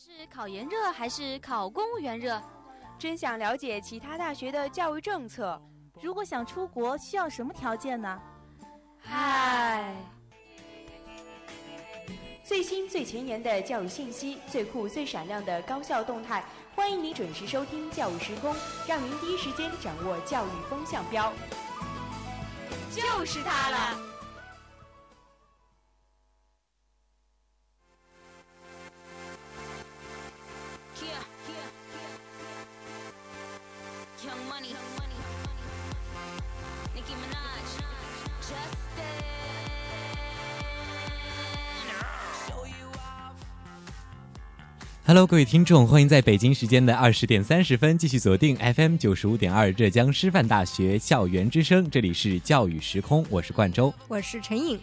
是考研热还是考公务员热？真想了解其他大学的教育政策。如果想出国，需要什么条件呢？嗨，最新最前沿的教育信息，最酷最闪亮的高校动态，欢迎你准时收听《教育时空》，让您第一时间掌握教育风向标。就是它了。Hello，各位听众，欢迎在北京时间的二十点三十分继续锁定 FM 九十五点二浙江师范大学校园之声，这里是教育时空，我是冠周，我是陈颖。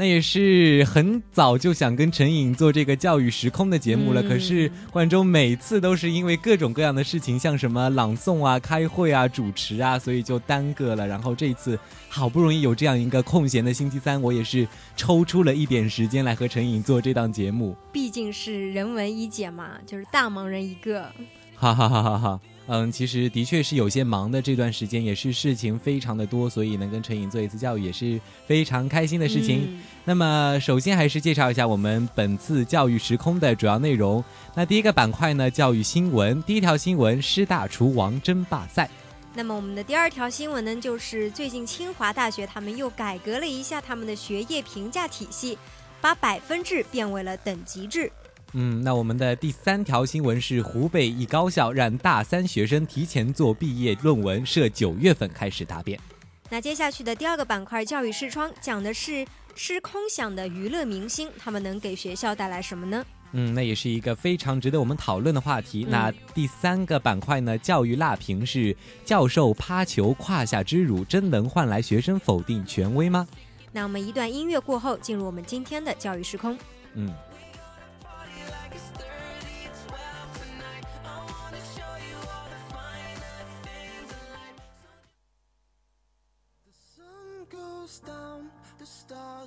那也是很早就想跟陈颖做这个教育时空的节目了，可是冠中每次都是因为各种各样的事情，像什么朗诵啊、开会啊、主持啊，所以就耽搁了。然后这次好不容易有这样一个空闲的星期三，我也是抽出了一点时间来和陈颖做这档节目。毕竟是人文一姐嘛，就是大忙人一个。哈哈哈哈哈。嗯，其实的确是有些忙的，这段时间也是事情非常的多，所以能跟陈颖做一次教育也是非常开心的事情。那么，首先还是介绍一下我们本次教育时空的主要内容。那第一个板块呢，教育新闻，第一条新闻：师大厨王争霸赛。那么，我们的第二条新闻呢，就是最近清华大学他们又改革了一下他们的学业评价体系，把百分制变为了等级制。嗯，那我们的第三条新闻是湖北一高校让大三学生提前做毕业论文，设九月份开始答辩。那接下去的第二个板块教育视窗讲的是吃空饷的娱乐明星，他们能给学校带来什么呢？嗯，那也是一个非常值得我们讨论的话题。那第三个板块呢，教育辣评是教授趴球胯下之辱，真能换来学生否定权威吗？那我们一段音乐过后，进入我们今天的教育时空。嗯。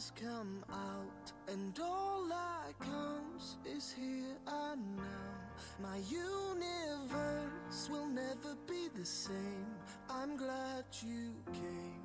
Come out and all that comes is here and now my universe will never be the same i'm glad you came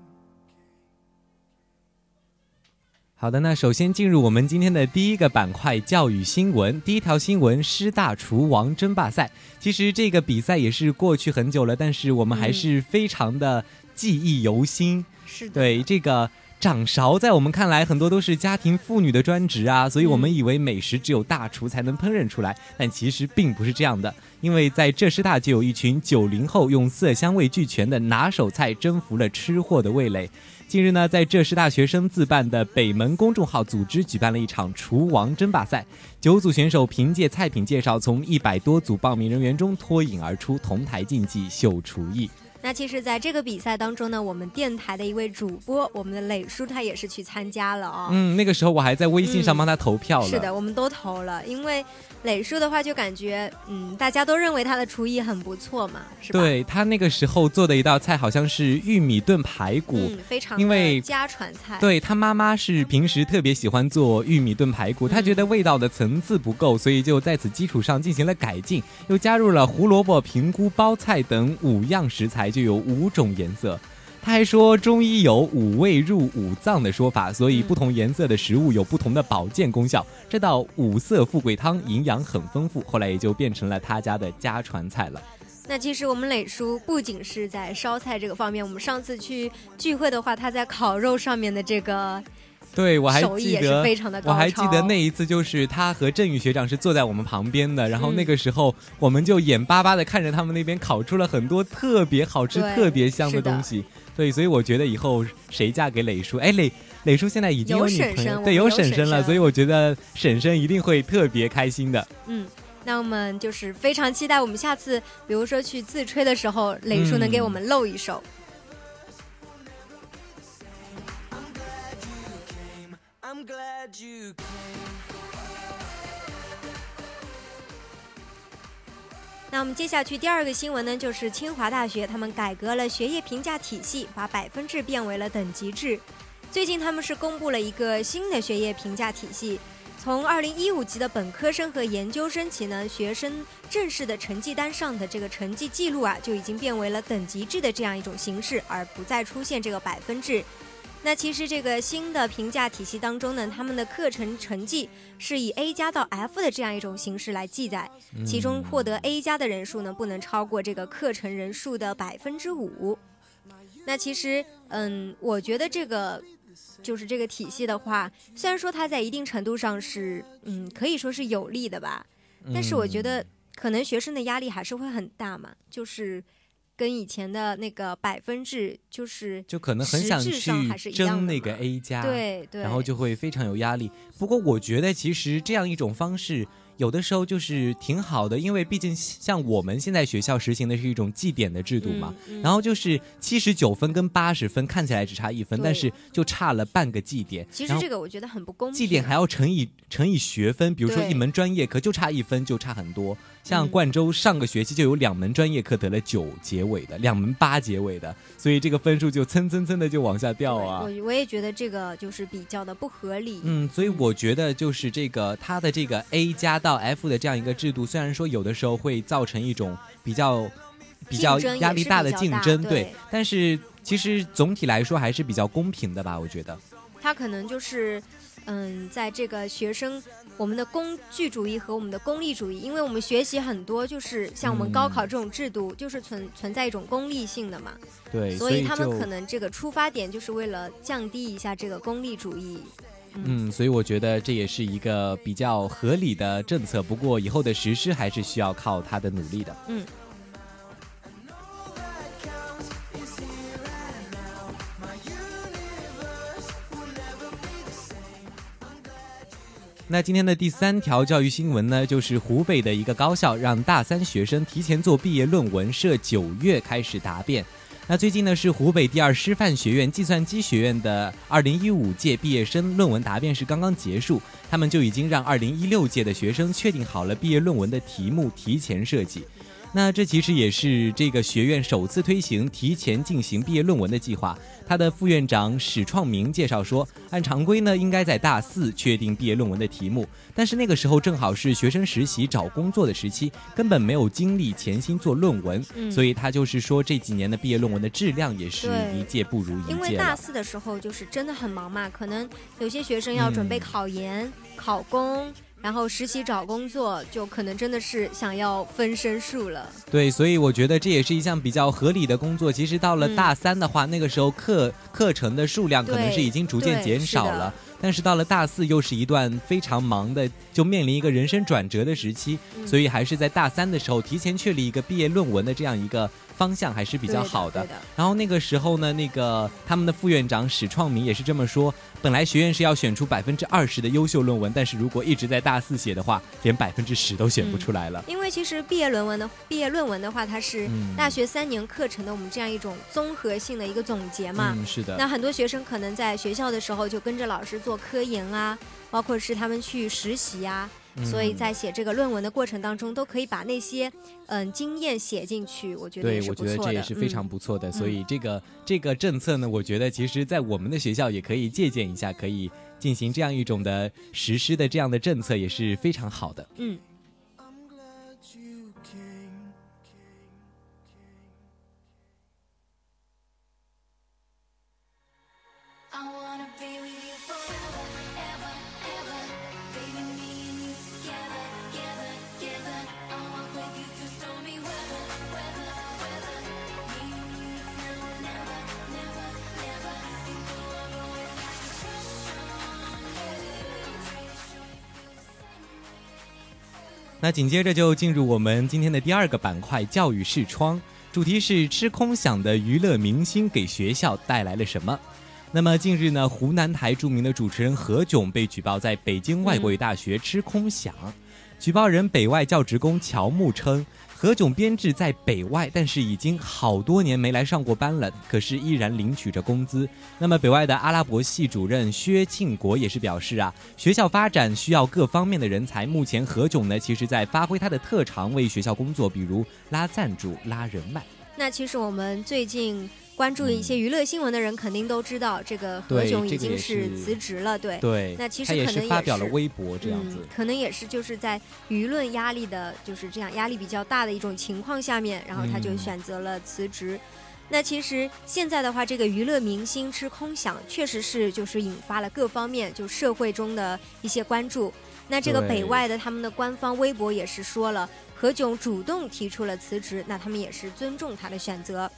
好的那首先进入我们今天的第一个板块教育新闻第一条新闻师大厨王争霸赛其实这个比赛也是过去很久了但是我们还是非常的记忆犹新是对这个掌勺在我们看来很多都是家庭妇女的专职啊，所以我们以为美食只有大厨才能烹饪出来，但其实并不是这样的。因为在浙师大就有一群九零后用色香味俱全的拿手菜征服了吃货的味蕾。近日呢，在浙师大学生自办的北门公众号组织举办了一场厨王争霸赛，九组选手凭借菜品介绍，从一百多组报名人员中脱颖而出，同台竞技秀厨艺。那其实，在这个比赛当中呢，我们电台的一位主播，我们的磊叔，他也是去参加了啊。嗯，那个时候我还在微信上帮他投票了。是的，我们都投了，因为磊叔的话就感觉，嗯，大家都认为他的厨艺很不错嘛，是吧？对他那个时候做的一道菜好像是玉米炖排骨，非常因为家传菜。对他妈妈是平时特别喜欢做玉米炖排骨，他觉得味道的层次不够，所以就在此基础上进行了改进，又加入了胡萝卜、平菇、包菜等五样食材，就有五种。颜色，他还说中医有五味入五脏的说法，所以不同颜色的食物有不同的保健功效。这道五色富贵汤营养很丰富，后来也就变成了他家的家传菜了。那其实我们磊叔不仅是在烧菜这个方面，我们上次去聚会的话，他在烤肉上面的这个。对，我还记得，我还记得那一次，就是他和振宇学长是坐在我们旁边的，然后那个时候我们就眼巴巴的看着他们那边烤出了很多特别好吃、特别香的东西。对，所以我觉得以后谁嫁给磊叔，哎，磊磊叔现在已经有女朋友，对，有婶婶了，所以我觉得婶婶一定会特别开心的。嗯，那我们就是非常期待我们下次，比如说去自吹的时候，磊叔能给我们露一手。那我们接下去第二个新闻呢，就是清华大学他们改革了学业评价体系，把百分制变为了等级制。最近他们是公布了一个新的学业评价体系。从二零一五级的本科生和研究生起呢，学生正式的成绩单上的这个成绩记录啊，就已经变为了等级制的这样一种形式，而不再出现这个百分制。那其实这个新的评价体系当中呢，他们的课程成绩是以 A 加到 F 的这样一种形式来记载，其中获得 A 加的人数呢，不能超过这个课程人数的百分之五。那其实，嗯，我觉得这个就是这个体系的话，虽然说它在一定程度上是，嗯，可以说是有利的吧，但是我觉得可能学生的压力还是会很大嘛，就是跟以前的那个百分制，就是就可能很想去争那个 A 加，对对，然后就会非常有压力。不过我觉得其实这样一种方式。有的时候就是挺好的，因为毕竟像我们现在学校实行的是一种绩点的制度嘛，然后就是七十九分跟八十分看起来只差一分，但是就差了半个绩点。其实这个我觉得很不公平。绩点还要乘以乘以学分，比如说一门专业课就差一分就差很多。像冠州上个学期就有两门专业课得了九结尾的，两门八结尾的，所以这个分数就蹭蹭蹭的就往下掉啊。我我也觉得这个就是比较的不合理。嗯，所以我觉得就是这个它的这个 A 加到 F 的这样一个制度，虽然说有的时候会造成一种比较比较压力大的竞争，对，但是其实总体来说还是比较公平的吧，我觉得。它可能就是。嗯，在这个学生，我们的工具主义和我们的功利主义，因为我们学习很多，就是像我们高考这种制度，就是存存在一种功利性的嘛。对，所以他们可能这个出发点就是为了降低一下这个功利主义。嗯，所以我觉得这也是一个比较合理的政策，不过以后的实施还是需要靠他的努力的。嗯。那今天的第三条教育新闻呢，就是湖北的一个高校让大三学生提前做毕业论文，设九月开始答辩。那最近呢，是湖北第二师范学院计算机学院的二零一五届毕业生论文答辩是刚刚结束，他们就已经让二零一六届的学生确定好了毕业论文的题目，提前设计。那这其实也是这个学院首次推行提前进行毕业论文的计划。他的副院长史创明介绍说，按常规呢，应该在大四确定毕业论文的题目，但是那个时候正好是学生实习找工作的时期，根本没有精力潜心做论文，所以他就是说这几年的毕业论文的质量也是一届不如一届。因为大四的时候就是真的很忙嘛，可能有些学生要准备考研、考公。然后实习找工作，就可能真的是想要分身术了。对，所以我觉得这也是一项比较合理的工作。其实到了大三的话，那个时候课课程的数量可能是已经逐渐减少了。但是到了大四，又是一段非常忙的，就面临一个人生转折的时期。所以还是在大三的时候提前确立一个毕业论文的这样一个。方向还是比较好的。然后那个时候呢，那个他们的副院长史创明也是这么说：，本来学院是要选出百分之二十的优秀论文，但是如果一直在大四写的话，连百分之十都选不出来了。因为其实毕业论文的毕业论文的话，它是大学三年课程的我们这样一种综合性的一个总结嘛。嗯，是的。那很多学生可能在学校的时候就跟着老师做科研啊，包括是他们去实习啊。所以在写这个论文的过程当中，都可以把那些嗯经验写进去，我觉得对，我觉得这也是非常不错的。所以这个这个政策呢，我觉得其实在我们的学校也可以借鉴一下，可以进行这样一种的实施的这样的政策也是非常好的。嗯。那紧接着就进入我们今天的第二个板块——教育视窗，主题是吃空饷的娱乐明星给学校带来了什么？那么近日呢，湖南台著名的主持人何炅被举报在北京外国语大学吃空饷，举报人北外教职工乔木称。何炅编制在北外，但是已经好多年没来上过班了，可是依然领取着工资。那么北外的阿拉伯系主任薛庆国也是表示啊，学校发展需要各方面的人才。目前何炅呢，其实在发挥他的特长，为学校工作，比如拉赞助、拉人脉。那其实我们最近关注一些娱乐新闻的人肯定都知道，这个何炅已经是辞职了。对，对。那其实可能也是发表了微博这样子，可能也是就是在舆论压力的，就是这样压力比较大的一种情况下面，然后他就选择了辞职。那其实现在的话，这个娱乐明星吃空饷，确实是就是引发了各方面就社会中的一些关注。那这个北外的他们的官方微博也是说了，何炅主动提出了辞职，那他们也是尊重他的选择。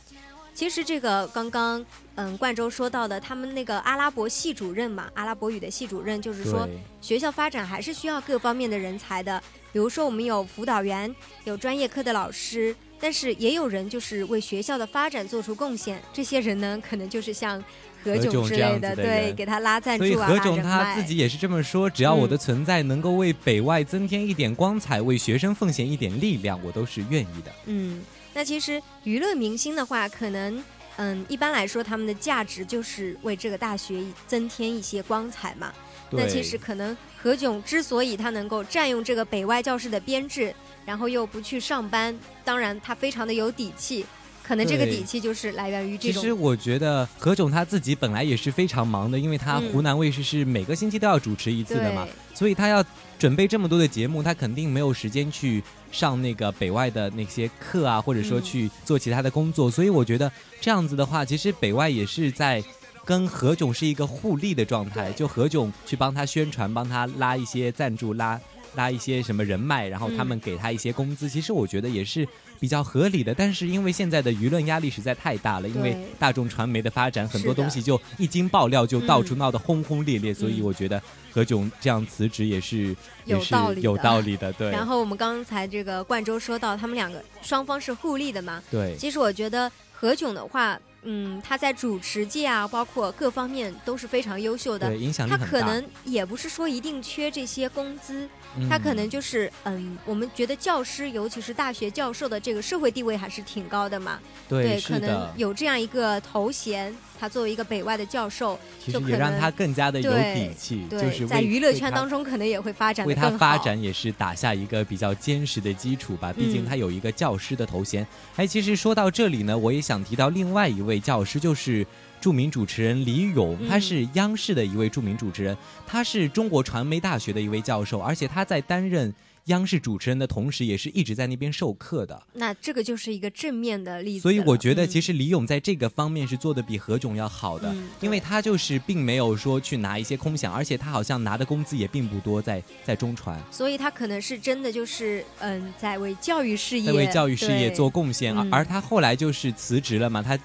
其实这个刚刚，嗯，冠州说到的，他们那个阿拉伯系主任嘛，阿拉伯语的系主任，就是说学校发展还是需要各方面的人才的。比如说我们有辅导员，有专业课的老师，但是也有人就是为学校的发展做出贡献。这些人呢，可能就是像何炅之类的，对，给他拉赞助啊，所以何炅他自己也是这么说：，只要我的存在能够为北外增添一点光彩，为学生奉献一点力量，我都是愿意的。嗯。那其实娱乐明星的话，可能嗯，一般来说他们的价值就是为这个大学增添一些光彩嘛。那其实可能何炅之所以他能够占用这个北外教室的编制，然后又不去上班，当然他非常的有底气。可能这个底气就是来源于这种。其实我觉得何炅他自己本来也是非常忙的，因为他湖南卫视是每个星期都要主持一次的嘛，所以他要准备这么多的节目，他肯定没有时间去上那个北外的那些课啊，或者说去做其他的工作。所以我觉得这样子的话，其实北外也是在跟何炅是一个互利的状态，就何炅去帮他宣传，帮他拉一些赞助，拉拉一些什么人脉，然后他们给他一些工资。其实我觉得也是。比较合理的，但是因为现在的舆论压力实在太大了，因为大众传媒的发展，很多东西就一经爆料就到处闹得轰轰烈烈，所以我觉得何炅这样辞职也是有道理有道理的。对。然后我们刚才这个冠周说到，他们两个双方是互利的嘛？对。其实我觉得何炅的话。嗯，他在主持界啊，包括各方面都是非常优秀的。对，影响力他可能也不是说一定缺这些工资，他可能就是嗯，我们觉得教师，尤其是大学教授的这个社会地位还是挺高的嘛。对，可能有这样一个头衔。他作为一个北外的教授，其实也让他更加的有底气，就是在娱乐圈当中可能也会发展为他发展也是打下一个比较坚实的基础吧。毕竟他有一个教师的头衔。哎，其实说到这里呢，我也想提到另外一位教师，就是著名主持人李咏，他是央视的一位著名主持人，他是中国传媒大学的一位教授，而且他在担任。央视主持人的同时，也是一直在那边授课的。那这个就是一个正面的例子。所以我觉得，其实李咏在这个方面是做的比何炅要好的，因为他就是并没有说去拿一些空饷，而且他好像拿的工资也并不多，在在中传。所以他可能是真的就是嗯，在为教育事业在为教育事业做贡献，而而他后来就是辞职了嘛，他。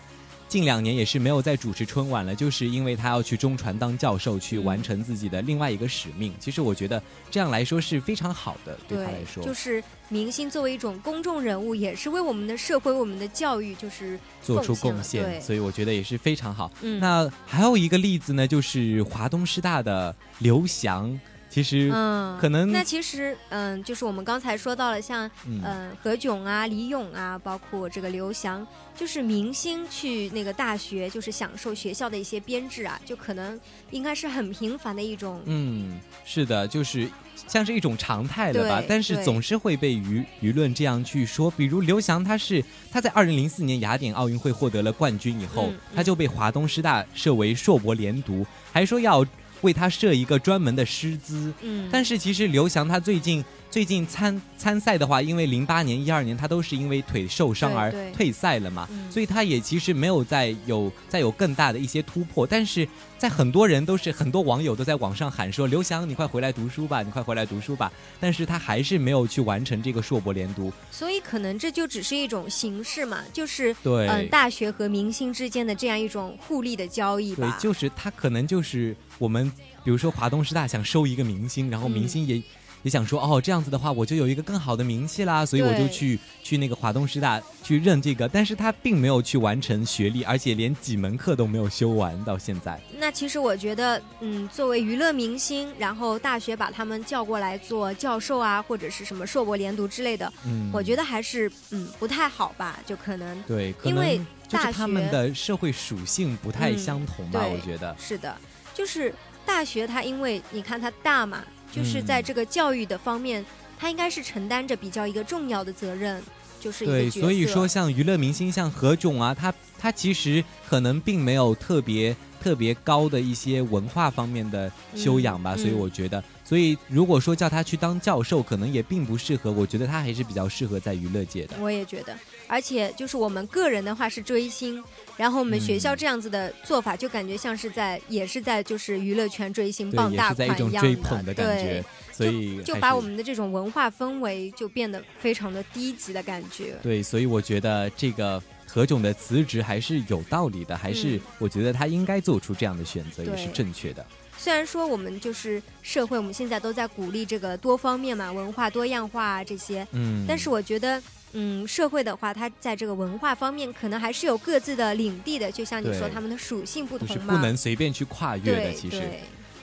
近两年也是没有再主持春晚了，就是因为他要去中传当教授，去完成自己的另外一个使命。其实我觉得这样来说是非常好的，对他来说。就是明星作为一种公众人物，也是为我们的社会、我们的教育，就是做出贡献。所以我觉得也是非常好。那还有一个例子呢，就是华东师大的刘翔。其实，嗯，可能那其实，嗯，就是我们刚才说到了，像，嗯，何炅啊、李咏啊，包括这个刘翔，就是明星去那个大学，就是享受学校的一些编制啊，就可能应该是很平凡的一种。嗯，是的，就是像是一种常态了吧？但是总是会被舆舆论这样去说。比如刘翔，他是他在二零零四年雅典奥运会获得了冠军以后，他就被华东师大设为硕博连读，还说要。为他设一个专门的师资，嗯，但是其实刘翔他最近。最近参参赛的话，因为零八年、一二年他都是因为腿受伤而退赛了嘛，所以他也其实没有再有再有更大的一些突破。但是在很多人都是很多网友都在网上喊说：“刘翔，你快回来读书吧，你快回来读书吧。”但是他还是没有去完成这个硕博连读。所以可能这就只是一种形式嘛，就是对嗯，大学和明星之间的这样一种互利的交易吧。对，就是他可能就是我们比如说华东师大想收一个明星，然后明星也。也想说哦，这样子的话，我就有一个更好的名气啦，所以我就去去那个华东师大去认这个，但是他并没有去完成学历，而且连几门课都没有修完到现在。那其实我觉得，嗯，作为娱乐明星，然后大学把他们叫过来做教授啊，或者是什么硕博连读之类的，嗯，我觉得还是嗯不太好吧，就可能对，因为就是他们的社会属性不太相同吧，我觉得是的，就是大学它因为你看它大嘛。就是在这个教育的方面，他应该是承担着比较一个重要的责任。就是一个角对，色。所以说像娱乐明星，像何炅啊，他他其实可能并没有特别特别高的一些文化方面的修养吧，嗯所以嗯我觉得，所以如果说叫他去当教授，可能也并不适合。我觉得他还是比较适合在娱乐界的。我也觉得，而且就是我们个人的话是追星，然后我们学校嗯这样子的做法，就感觉像是在也是在就是娱乐圈追星对，傍大也是在一款样种追捧的感对觉，，所以就把我们的这种文化氛围就变得非常的低级的感觉。对，所以我觉得这个何炅的辞职还是有道理的，还是嗯我觉得他应该做出这样的选择，也是正确的。虽然说我们就是社会，我们现在都在鼓励这个多方面嘛，文化多样化啊这些，嗯，但是我觉得。嗯，社会的话，它在这个文化方面可能还是有各自的领地的，就像你说，他们的属性不就是同嘛。不能随便去跨越的，其实。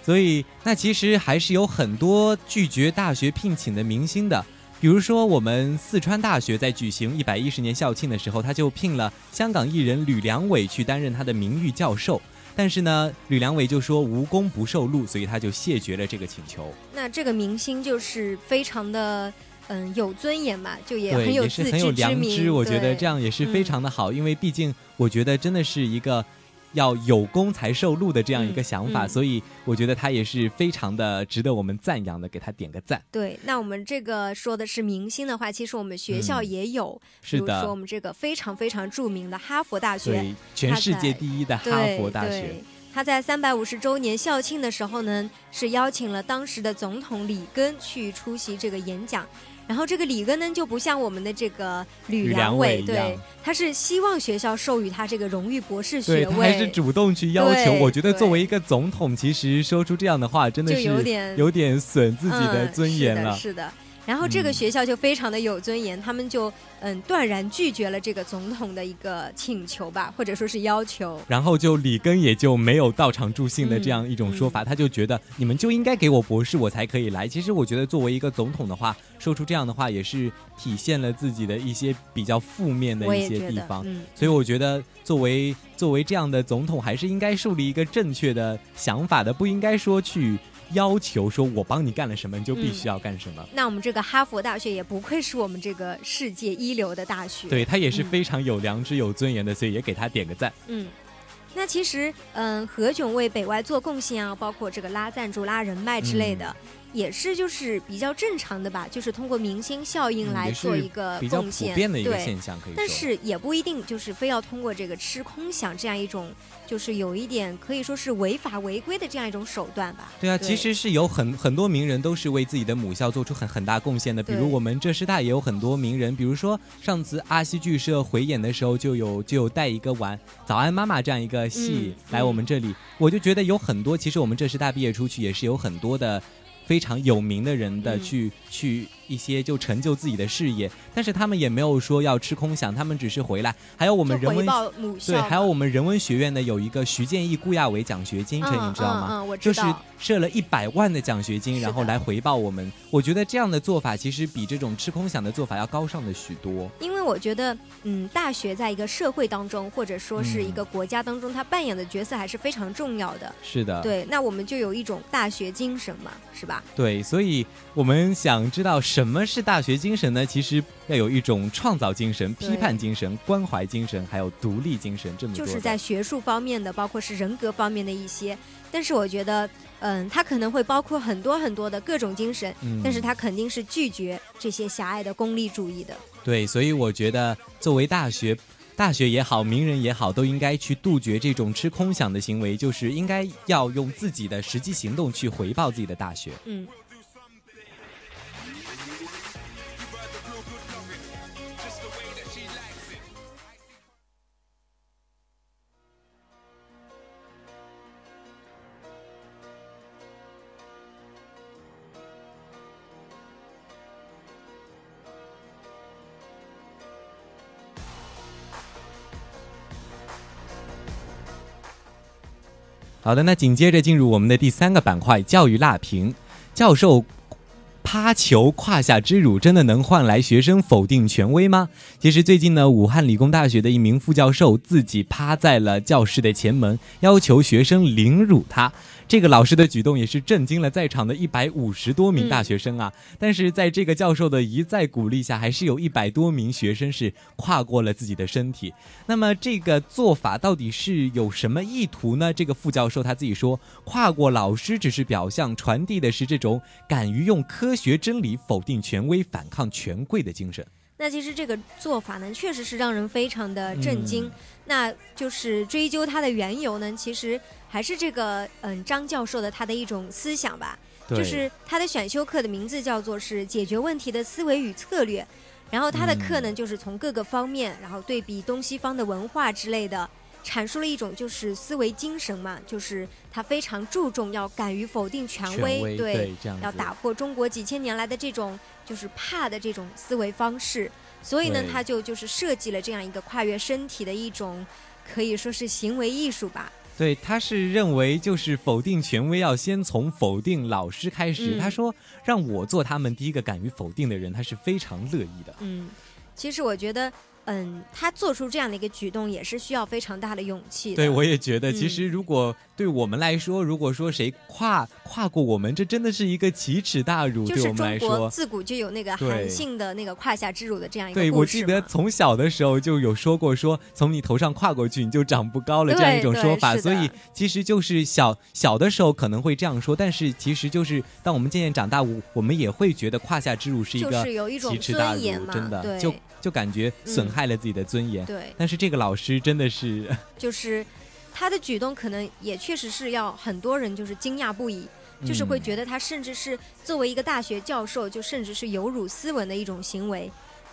所以，那其实还是有很多拒绝大学聘请的明星的。比如说，我们四川大学在举行一百一十年校庆的时候，他就聘了香港艺人吕良伟去担任他的名誉教授。但是呢，吕良伟就说无功不受禄，所以他就谢绝了这个请求。那这个明星就是非常的嗯有尊严嘛，就也，很有也是自很有良知之明。我觉得这样也是非常的好，因为毕竟我觉得真的是一个要有功才受禄的这样一个嗯想法，嗯所以我觉得他也是非常的值得我们赞扬的，给他点个赞。对，那我们这个说的是明星的话，其实我们学校嗯也有，比是的如说我，们这个非常非常著名的哈佛大学，对，全世界第一的哈佛大学。他在三百五十周年校庆的时候呢，是邀请了当时的总统里根去出席这个演讲。然后这个里根呢，就不像我们的这个吕吕良良伟对，他是希望学校授予他这个荣誉博士学位他还是，主动去要求，我觉得作为一个总统，其实说出这样的话，真的是有点有点损自己的嗯尊严了。是的，是的。然后这个嗯学校就非常的有尊严，他们就嗯断然拒绝了这个总统的一个请求吧，或者说是要求。然后就里根也就没有到场助兴的嗯这样一种说法，他就觉得你们就应该给我博士，我才可以来。其实我觉得作为一个总统的话，说出这样的话也是体现了自己的一些比较负面的一些地方。嗯，所以我觉得作为作为这样的总统，还是应该树立一个正确的想法的，不应该说去要求说我帮你干了什么，你就必须要干什么。那我们这个哈佛大学也不愧是我们这个世界一流的大学。对他也是嗯非常有良知、有尊严的，所以也给他点个赞。嗯，那其实，嗯，何炅为北外做贡献啊，包括这个拉赞助、拉人脉之类的，嗯也是就是比较正常的吧，就是通过明星效应来做一个比较普遍的一个对。现象，可以说。但是也不一定就是非要通过这个吃空饷这样一种，就是有一点可以说是违法违规的这样一种手段吧。对啊，对其实是有很很多名人都是为自己的母校做出很很大贡献的，比如我们浙师大也有很多名人，比如说上次阿西剧社回演的时候就有就有带一个玩《早安妈妈》这样一个戏、嗯来我们这里，我就觉得有很多，其实我们浙师大毕业出去也是有很多的。非常有名的人的嗯去、去一些就成就自己的事业，但是他们也没有说要吃空饷，他们只是回来。还有我我们人文对，还有我们人文学院的有一个徐建义、顾亚伟奖学金，你知道吗？嗯嗯，我就是。设了一百万的奖学金，然后来回报我们。我觉得这样的做法其实比这种吃空饷的做法要高尚的许多。因为我觉得，嗯，大学在一个社会当中，或者说是一个国家当中，它扮演的角色还是非常重要的。是的，对，那我们就有一种大学精神嘛，是吧？对所以我们想知道什么是大学精神呢？其实要有一种创造精神、批判精神、关怀精神，还有独立精神，这么多。就是在学术方面的，包括是人格方面的一些。但是我觉得，嗯，它可能会包括很多很多的各种精神，嗯但是它肯定是拒绝这些狭隘的功利主义的。对，所以我觉得作为大学。大学也好，名人也好，都应该去杜绝这种吃空饷的行为，就是应该要用自己的实际行动去回报自己的大学。嗯，好的，那紧接着进入我们的第三个板块——教育辣评。教授趴球胯下之辱，真的能换来学生否定权威吗？其实最近呢，武汉理工大学的一名副教授自己趴在了教室的前门，要求学生凌辱他。这个老师的举动也是震惊了在场的一百五十多名大学生啊！但是在这个教授的一再鼓励下，还是有一百多名学生是跨过了自己的身体。那么这个做法到底是有什么意图呢？这个副教授他自己说，跨过老师只是表象，传递的是这种敢于用科学真理否定权威、反抗权贵的精神。那其实这个做法呢，确实是让人非常的震惊。那就是追究它的缘由呢，其实还是这个嗯张教授的他的一种思想吧。就是他的选修课的名字叫做是解决问题的思维与策略，然后他的课呢就是从各个方面，然后对比东西方的文化之类的，阐述了一种就是思维精神嘛，就是他非常注重要敢于否定权威，对，要打破中国几千年来的这种。就是怕的这种思维方式，所以呢，他就就是设计了这样一个跨越身体的一种，可以说是行为艺术吧。对，他是认为就是否定权威要先从否定老师开始。他说让我做他们第一个敢于否定的人，他是非常乐意的。嗯，其实我觉得。嗯，他做出这样的一个举动也是需要非常大的勇气。对，我也觉得，其实如果对我们来说，如果说谁跨跨过我们，这真的是一个奇耻大辱。就是中国自古就有那个韩信的那个胯下之辱的这样一个对，我记得从小的时候就有说过，说从你头上跨过去你就长不高了这样一种说法。所以其实就是小小的时候可能会这样说，但是其实就是当我们渐渐长大，我我们也会觉得胯下之辱是一个奇耻大辱，真的就。就感觉损害了自己的尊严，对。但是这个老师真的是，就是他的举动可能也确实是要很多人就是惊讶不已，就是会觉得他甚至是作为一个大学教授，就甚至是有辱斯文的一种行为。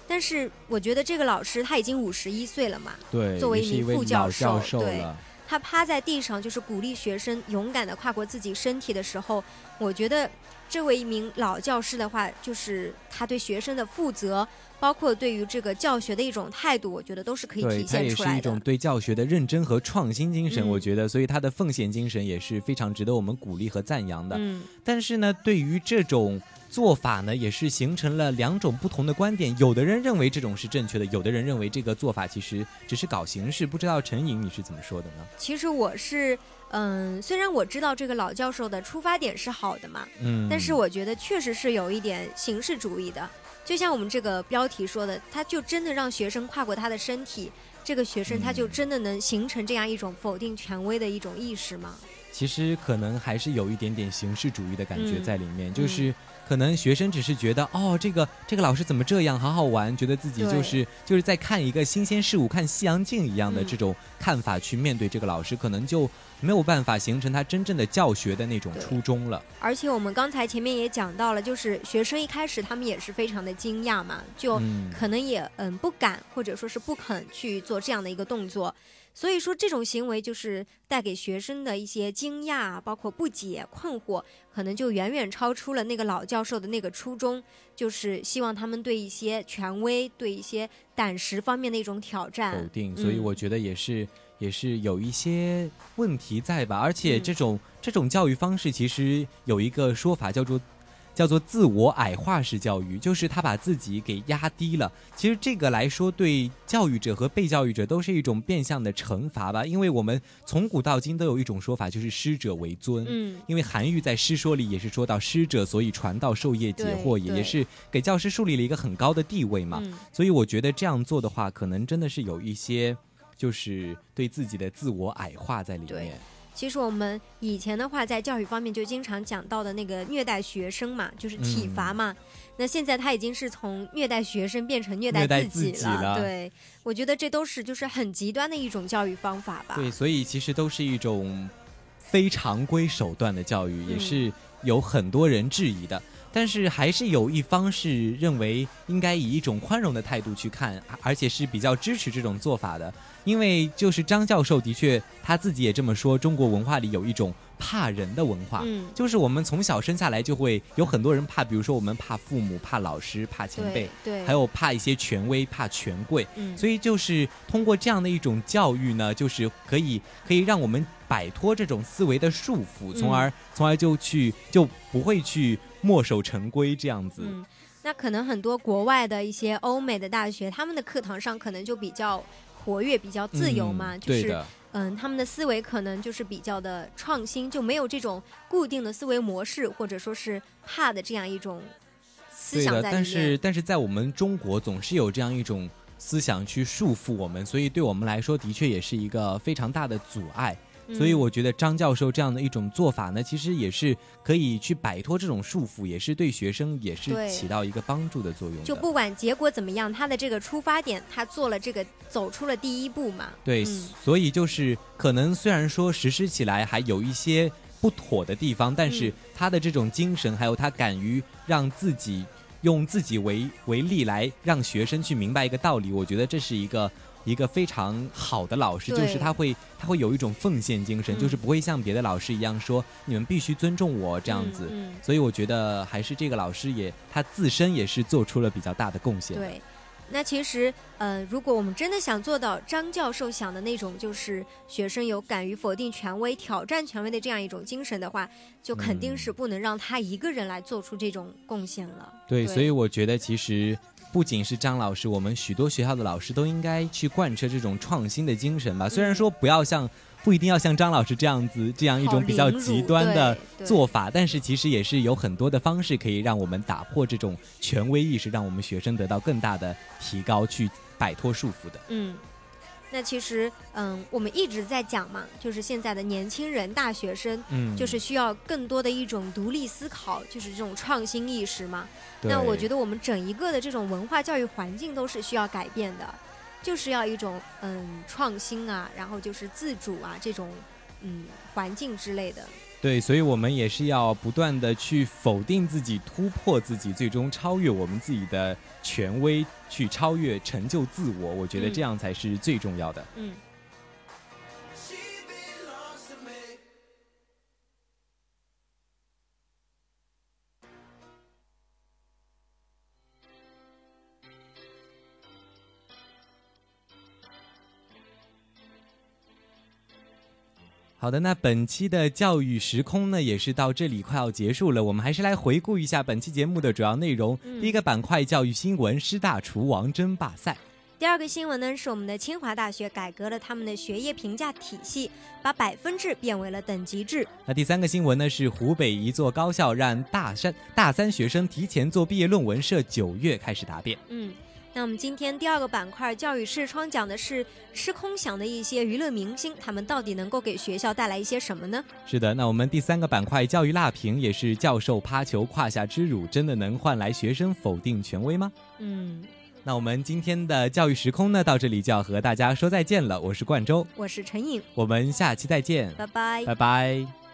但是我觉得这个老师他已经五十一岁了嘛，对，作为一名副教授，对，他趴在地上就是鼓励学生勇敢的跨过自己身体的时候，我觉得这位一名老教师的话，就是他对学生的负责。包括对于这个教学的一种态度，我觉得都是可以体现出来的。是一种对教学的认真和创新精神，我觉得，所以他的奉献精神也是非常值得我们鼓励和赞扬的。嗯，但是呢，对于这种做法呢，也是形成了两种不同的观点。有的人认为这种是正确的，有的人认为这个做法其实只是搞形式。不知道陈颖你是怎么说的呢？其实我是，嗯，虽然我知道这个老教授的出发点是好的嘛，嗯，但是我觉得确实是有一点形式主义的。就像我们这个标题说的，他就真的让学生跨过他的身体，这个学生他就真的能形成这样一种否定权威的一种意识吗？其实可能还是有一点点形式主义的感觉在里面，就是可能学生只是觉得哦，这个这个老师怎么这样，好好玩，觉得自己就是就是在看一个新鲜事物，看西洋镜一样的这种看法去面对这个老师，可能就。没有办法形成他真正的教学的那种初衷了。而且我们刚才前面也讲到了，就是学生一开始他们也是非常的惊讶嘛，就可能也嗯不敢或者说是不肯去做这样的一个动作。所以说这种行为就是带给学生的一些惊讶，包括不解、困惑，可能就远远超出了那个老教授的那个初衷，就是希望他们对一些权威、对一些胆识方面的一种挑战否定。所以我觉得也是。也是有一些问题在吧，而且这种这种教育方式其实有一个说法叫做叫做自我矮化式教育，就是他把自己给压低了。其实这个来说，对教育者和被教育者都是一种变相的惩罚吧，因为我们从古到今都有一种说法，就是师者为尊。嗯，因为韩愈在《师说》里也是说到师者，所以传道授业解惑也，也是给教师树立了一个很高的地位嘛。所以我觉得这样做的话，可能真的是有一些。就是对自己的自我矮化在里面。其实我们以前的话，在教育方面就经常讲到的那个虐待学生嘛，就是体罚嘛。那现在他已经是从虐待学生变成虐待自己了。对，我觉得这都是就是很极端的一种教育方法吧。对，所以其实都是一种非常规手段的教育，也是有很多人质疑的。但是还是有一方是认为应该以一种宽容的态度去看，而且是比较支持这种做法的。因为就是张教授的确他自己也这么说，中国文化里有一种怕人的文化，嗯，就是我们从小生下来就会有很多人怕，比如说我们怕父母、怕老师、怕前辈，对，还有怕一些权威、怕权贵，嗯，所以就是通过这样的一种教育呢，就是可以可以让我们摆脱这种思维的束缚，从而从而就去就不会去。墨守成规这样子，嗯，那可能很多国外的一些欧美的大学，他们的课堂上可能就比较活跃、比较自由嘛，就是嗯，他们的思维可能就是比较的创新，就没有这种固定的思维模式，或者说是怕的这样一种思。想在里面。但是但是在我们中国总是有这样一种思想去束缚我们，所以对我们来说的确也是一个非常大的阻碍。所以嗯我觉得张教授这样的一种做法呢，其实也是可以去摆脱这种束缚，也是对学生也是起到一个帮助的作用的。就不管结果怎么样，他的这个出发点，他做了这个走出了第一步嘛。对，嗯所以就是可能虽然说实施起来还有一些不妥的地方，但是嗯他的这种精神，还有他敢于让自己用自己为为例来让学生去明白一个道理，我觉得这是一个。一个非常好的老师，就是他会他会有一种奉献精神，嗯就是不会像别的老师一样说你们必须尊重我这样子。嗯嗯所以我觉得还是这个老师也他自身也是做出了比较大的贡献。对，那其实，呃，如果我们真的想做到张教授想的那种，就是学生有敢于否定权威、挑战权威的这样一种精神的话，就肯定是不能让他一个人来做出这种贡献了。对，对所以我觉得其实不仅是张老师，我们许多学校的老师都应该去贯彻这种创新的精神吧。虽然说不要像。不一定要像张老师这样子，这样一种比较极端的做法，但是其实也是有很多的方式可以让我们打破这种权威意识，让我们学生得到更大的提高，去摆脱束缚的。嗯，那其实，嗯，我们一直在讲嘛，就是现在的年轻人、大学生，嗯，就是需要更多的一种独立思考，就是这种创新意识嘛。那我觉得我们整一个的这种文化教育环境都是需要改变的，就是要一种嗯创新啊，然后就是自主啊这种嗯环境之类的。对，所以我们也是要不断的去否定自己，突破自己，最终超越我们自己的权威，去超越、成就自我。我觉得嗯这样才是最重要的。嗯。好的，那本期的教育时空呢，也是到这里快要结束了。我们还是来回顾一下本期节目的主要内容。嗯第一个板块教育新闻：师大厨王争霸赛。第二个新闻呢，是我们的清华大学改革了他们的学业评价体系，把百分制变为了等级制。那第三个新闻呢，是湖北一座高校让大三大三学生提前做毕业论文，设九月开始答辩。嗯，那我们今天第二个板块教育视窗讲的是吃空想的一些娱乐明星，他们到底能够给学校带来一些什么呢？是的，那我们第三个板块教育辣评也是教授趴球胯下之辱，真的能换来学生否定权威吗？嗯，那我们今天的教育时空呢，到这里就要和大家说再见了。我是冠周，我是陈颖，我们下期再见，拜拜。拜拜